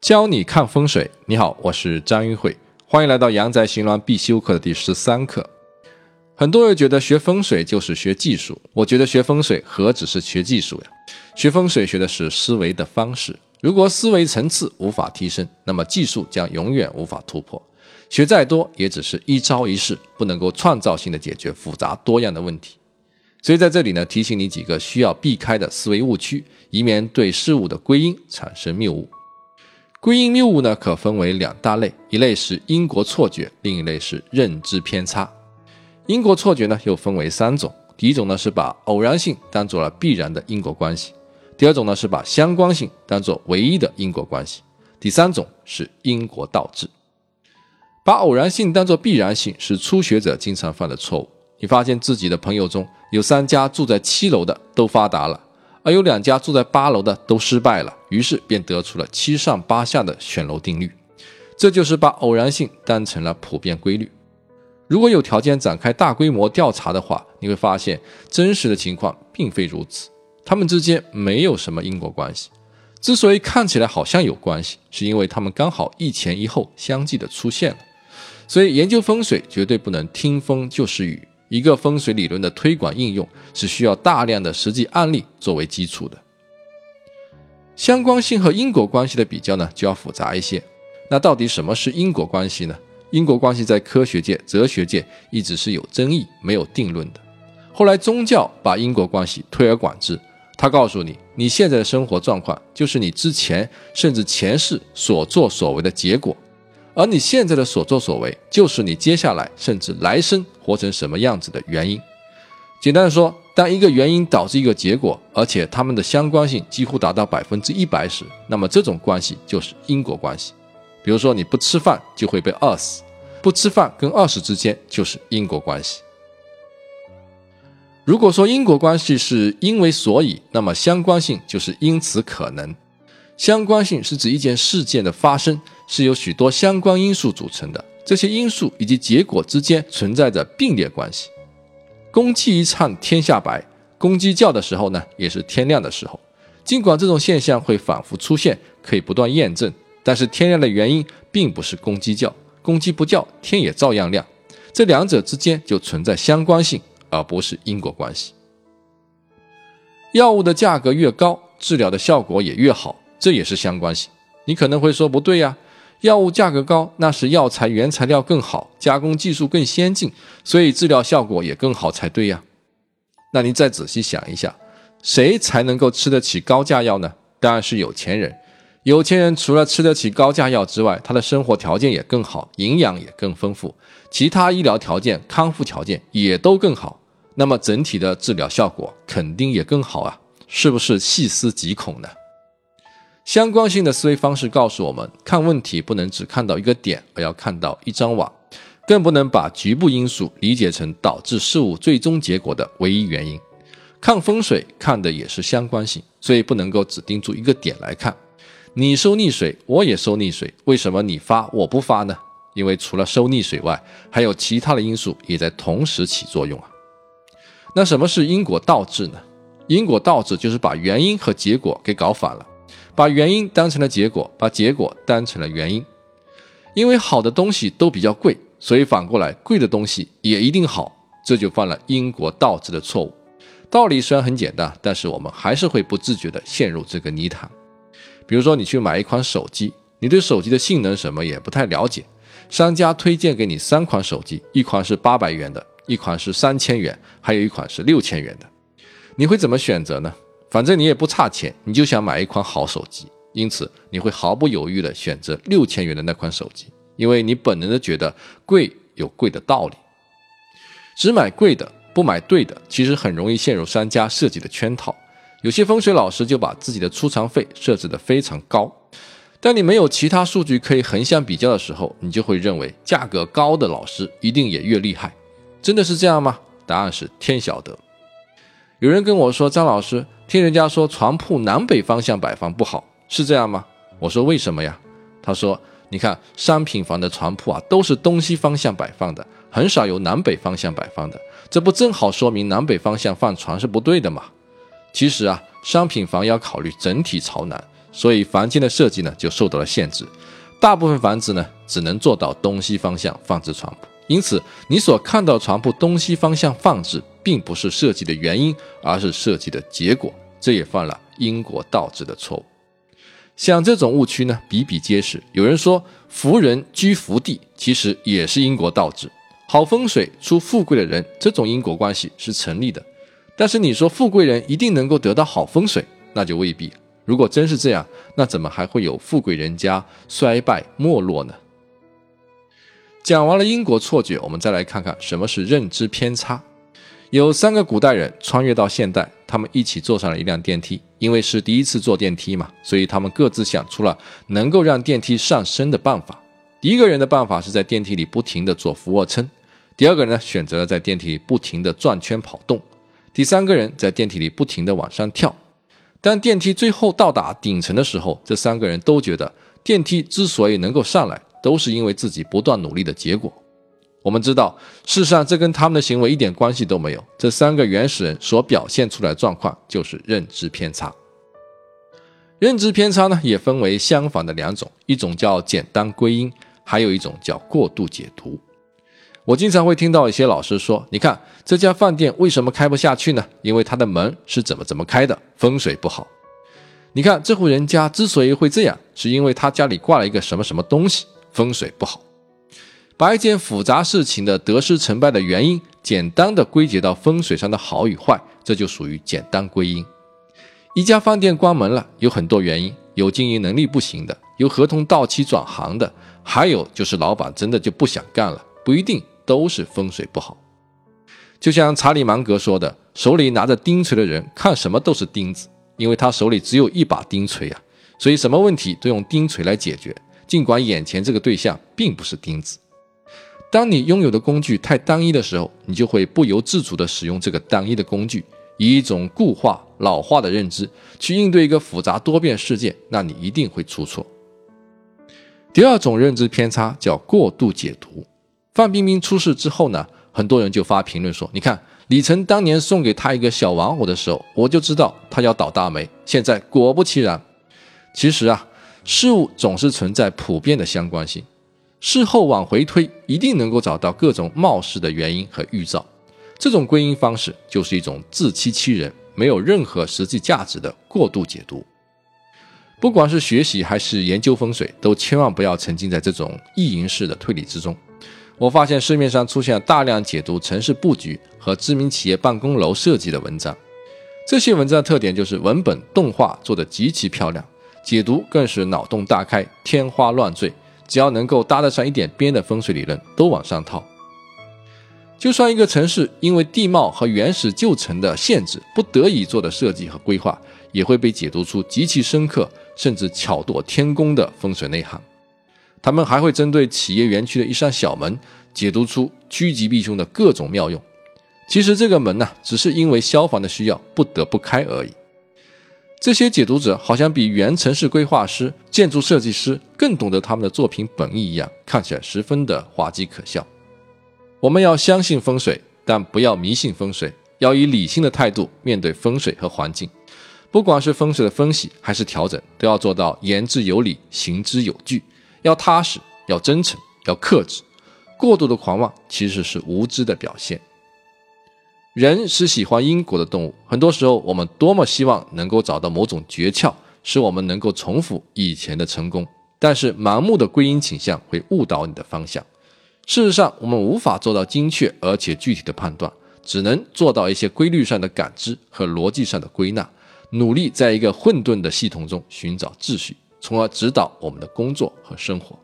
教你看风水，你好，我是张玉慧，欢迎来到阳宅行鸾必修课的第十三课。很多人觉得学风水就是学技术，我觉得学风水何止是学技术呀？学风水学的是思维的方式。如果思维层次无法提升，那么技术将永远无法突破。学再多，也只是一招一式，不能够创造性的解决复杂多样的问题。所以在这里呢，提醒你几个需要避开的思维误区，以免对事物的归因产生谬误。归因谬误呢，可分为两大类，一类是因果错觉，另一类是认知偏差。因果错觉呢，又分为三种，第一种呢是把偶然性当做了必然的因果关系，第二种呢是把相关性当做唯一的因果关系，第三种是因果倒置。把偶然性当做必然性是初学者经常犯的错误。你发现自己的朋友中有三家住在七楼的都发达了。而有两家住在八楼的都失败了，于是便得出了七上八下的选楼定律。这就是把偶然性当成了普遍规律。如果有条件展开大规模调查的话，你会发现真实的情况并非如此，他们之间没有什么因果关系。之所以看起来好像有关系，是因为他们刚好一前一后相继的出现了。所以研究风水绝对不能听风就是雨。一个风水理论的推广应用是需要大量的实际案例作为基础的。相关性和因果关系的比较呢，就要复杂一些。那到底什么是因果关系呢？因果关系在科学界、哲学界一直是有争议、没有定论的。后来宗教把因果关系推而广之，他告诉你，你现在的生活状况就是你之前甚至前世所作所为的结果。而你现在的所作所为，就是你接下来甚至来生活成什么样子的原因。简单的说，当一个原因导致一个结果，而且它们的相关性几乎达到百分之一百时，那么这种关系就是因果关系。比如说，你不吃饭就会被饿死，不吃饭跟饿死之间就是因果关系。如果说因果关系是因为所以，那么相关性就是因此可能。相关性是指一件事件的发生是由许多相关因素组成的，这些因素以及结果之间存在着并列关系。公鸡一唱天下白，公鸡叫的时候呢，也是天亮的时候。尽管这种现象会反复出现，可以不断验证，但是天亮的原因并不是公鸡叫，公鸡不叫，天也照样亮。这两者之间就存在相关性，而不是因果关系。药物的价格越高，治疗的效果也越好。这也是相关性。你可能会说不对呀，药物价格高，那是药材原材料更好，加工技术更先进，所以治疗效果也更好才对呀。那你再仔细想一下，谁才能够吃得起高价药呢？当然是有钱人。有钱人除了吃得起高价药之外，他的生活条件也更好，营养也更丰富，其他医疗条件、康复条件也都更好，那么整体的治疗效果肯定也更好啊，是不是细思极恐呢？相关性的思维方式告诉我们，看问题不能只看到一个点，而要看到一张网，更不能把局部因素理解成导致事物最终结果的唯一原因。看风水看的也是相关性，所以不能够只盯住一个点来看。你收溺水，我也收溺水，为什么你发我不发呢？因为除了收溺水外，还有其他的因素也在同时起作用啊。那什么是因果倒置呢？因果倒置就是把原因和结果给搞反了。把原因当成了结果，把结果当成了原因。因为好的东西都比较贵，所以反过来贵的东西也一定好，这就犯了因果倒置的错误。道理虽然很简单，但是我们还是会不自觉地陷入这个泥潭。比如说，你去买一款手机，你对手机的性能什么也不太了解，商家推荐给你三款手机，一款是八百元的，一款是三千元，还有一款是六千元的，你会怎么选择呢？反正你也不差钱，你就想买一款好手机，因此你会毫不犹豫地选择六千元的那款手机，因为你本能的觉得贵有贵的道理。只买贵的不买对的，其实很容易陷入商家设计的圈套。有些风水老师就把自己的出场费设置得非常高，当你没有其他数据可以横向比较的时候，你就会认为价格高的老师一定也越厉害。真的是这样吗？答案是天晓得。有人跟我说：“张老师，听人家说床铺南北方向摆放不好，是这样吗？”我说：“为什么呀？”他说：“你看商品房的床铺啊，都是东西方向摆放的，很少有南北方向摆放的，这不正好说明南北方向放床是不对的吗？”其实啊，商品房要考虑整体朝南，所以房间的设计呢就受到了限制。大部分房子呢只能做到东西方向放置床铺，因此你所看到床铺东西方向放置，并不是设计的原因，而是设计的结果。这也犯了因果倒置的错误。像这种误区呢比比皆是。有人说福人居福地，其实也是因果倒置。好风水出富贵的人，这种因果关系是成立的。但是你说富贵人一定能够得到好风水，那就未必。如果真是这样，那怎么还会有富贵人家衰败没落呢？讲完了因果错觉，我们再来看看什么是认知偏差。有三个古代人穿越到现代，他们一起坐上了一辆电梯，因为是第一次坐电梯嘛，所以他们各自想出了能够让电梯上升的办法。第一个人的办法是在电梯里不停地做俯卧撑，第二个人呢选择了在电梯里不停地转圈跑动，第三个人在电梯里不停地往上跳。当电梯最后到达顶层的时候，这三个人都觉得电梯之所以能够上来，都是因为自己不断努力的结果。我们知道，事实上这跟他们的行为一点关系都没有。这三个原始人所表现出来的状况就是认知偏差。认知偏差呢，也分为相反的两种，一种叫简单归因，还有一种叫过度解读。我经常会听到一些老师说：“你看这家饭店为什么开不下去呢？因为它的门是怎么怎么开的，风水不好。你看这户人家之所以会这样，是因为他家里挂了一个什么什么东西，风水不好。把一件复杂事情的得失成败的原因，简单的归结到风水上的好与坏，这就属于简单归因。一家饭店关门了，有很多原因，有经营能力不行的，有合同到期转行的，还有就是老板真的就不想干了，不一定。都是风水不好，就像查理芒格说的：“手里拿着钉锤的人看什么都是钉子，因为他手里只有一把钉锤啊，所以什么问题都用钉锤来解决。尽管眼前这个对象并不是钉子。当你拥有的工具太单一的时候，你就会不由自主地使用这个单一的工具，以一种固化、老化的认知去应对一个复杂多变事件，那你一定会出错。第二种认知偏差叫过度解读。范冰冰出事之后呢，很多人就发评论说：“你看李晨当年送给她一个小玩偶的时候，我就知道他要倒大霉。现在果不其然。其实啊，事物总是存在普遍的相关性，事后往回推，一定能够找到各种貌似的原因和预兆。这种归因方式就是一种自欺欺人、没有任何实际价值的过度解读。不管是学习还是研究风水，都千万不要沉浸在这种意淫式的推理之中。”我发现市面上出现了大量解读城市布局和知名企业办公楼设计的文章，这些文章的特点就是文本动画做得极其漂亮，解读更是脑洞大开、天花乱坠，只要能够搭得上一点边的风水理论都往上套。就算一个城市因为地貌和原始旧城的限制，不得已做的设计和规划，也会被解读出极其深刻甚至巧夺天工的风水内涵。他们还会针对企业园区的一扇小门，解读出趋吉避凶的各种妙用。其实这个门呢，只是因为消防的需要不得不开而已。这些解读者好像比原城市规划师、建筑设计师更懂得他们的作品本意一样，看起来十分的滑稽可笑。我们要相信风水，但不要迷信风水，要以理性的态度面对风水和环境。不管是风水的分析还是调整，都要做到言之有理，行之有据。要踏实，要真诚，要克制。过度的狂妄其实是无知的表现。人是喜欢因果的动物，很多时候我们多么希望能够找到某种诀窍，使我们能够重复以前的成功。但是盲目的归因倾向会误导你的方向。事实上，我们无法做到精确而且具体的判断，只能做到一些规律上的感知和逻辑上的归纳，努力在一个混沌的系统中寻找秩序。从而指导我们的工作和生活。